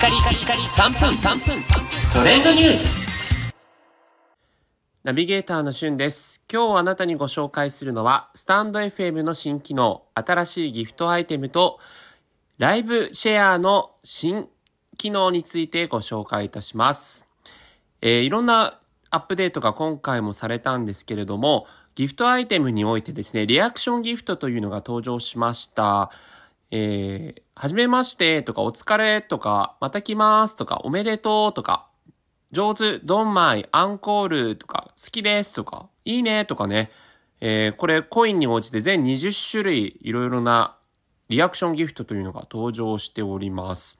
カリカリカリ3分3分トレンドニュースナビゲーターのしゅんです。今日あなたにご紹介するのは、スタンド FM の新機能、新しいギフトアイテムと、ライブシェアの新機能についてご紹介いたします。えーいろんなアップデートが今回もされたんですけれども、ギフトアイテムにおいてですね、リアクションギフトというのが登場しました。えー、はじめましてとか、お疲れとか、また来ますとか、おめでとうとか、上手、ドンマイ、アンコールとか、好きですとか、いいねとかね。えー、これコインに応じて全20種類いろいろなリアクションギフトというのが登場しております。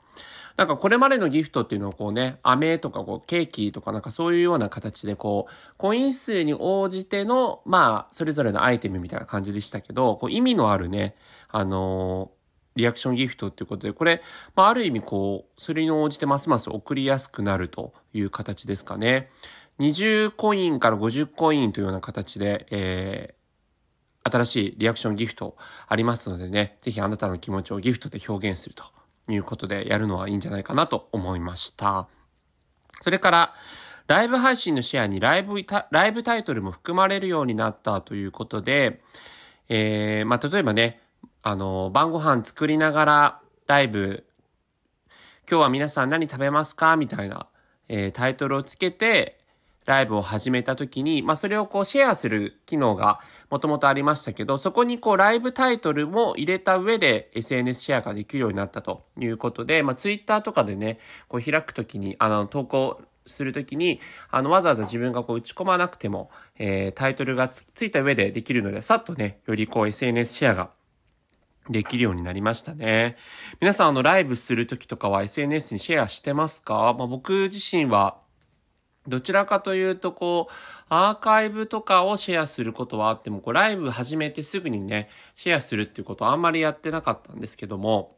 なんかこれまでのギフトっていうのをこうね、飴とかこうケーキとかなんかそういうような形でこう、コイン数に応じての、まあ、それぞれのアイテムみたいな感じでしたけど、こう意味のあるね、あのーリアクションギフトっていうことで、これ、まあ、ある意味こう、それに応じてますます送りやすくなるという形ですかね。20コインから50コインというような形で、えー、新しいリアクションギフトありますのでね、ぜひあなたの気持ちをギフトで表現するということでやるのはいいんじゃないかなと思いました。それから、ライブ配信のシェアにライブライブタイトルも含まれるようになったということで、えー、まあ、例えばね、あの、晩ご飯作りながらライブ、今日は皆さん何食べますかみたいな、えータイトルをつけて、ライブを始めた時に、まあ、それをこうシェアする機能がもともとありましたけど、そこにこうライブタイトルも入れた上で SNS シェアができるようになったということで、まあ、Twitter とかでね、こう開くときに、あの、投稿するときに、あの、わざわざ自分がこう打ち込まなくても、えータイトルがつついた上でできるので、さっとね、よりこう SNS シェアができるようになりましたね。皆さん、あの、ライブするときとかは SNS にシェアしてますか？まあ、僕自身は、どちらかというと、こう、アーカイブとかをシェアすることはあっても、こう、ライブ始めてすぐにね、シェアするっていうことはあんまりやってなかったんですけども、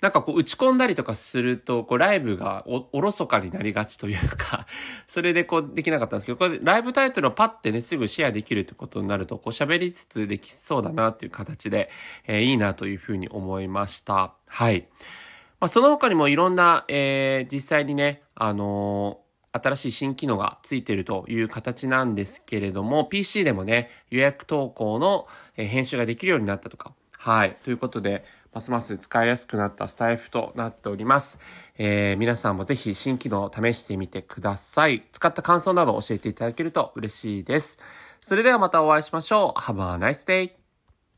なんかこう打ち込んだりとかすると、こうライブがおおろそかになりがちというか、それでこうできなかったんですけど、これライブタイトルをパッてね、すぐシェアできるってことになると、こう喋りつつできそうだなっていう形で、えーいいなというふうに思いました。はい。まあ、その他にもいろんな、えー実際にね、あのー新しい新機能がついてるという形なんですけれども、PC でもね、予約投稿の編集ができるようになったとか、はい。ということで、ますます使いやすくなったスタイフとなっております。えー皆さんもぜひ新機能を試してみてください。使った感想など教えていただけると嬉しいです。それではまたお会いしましょう。Have a nice day!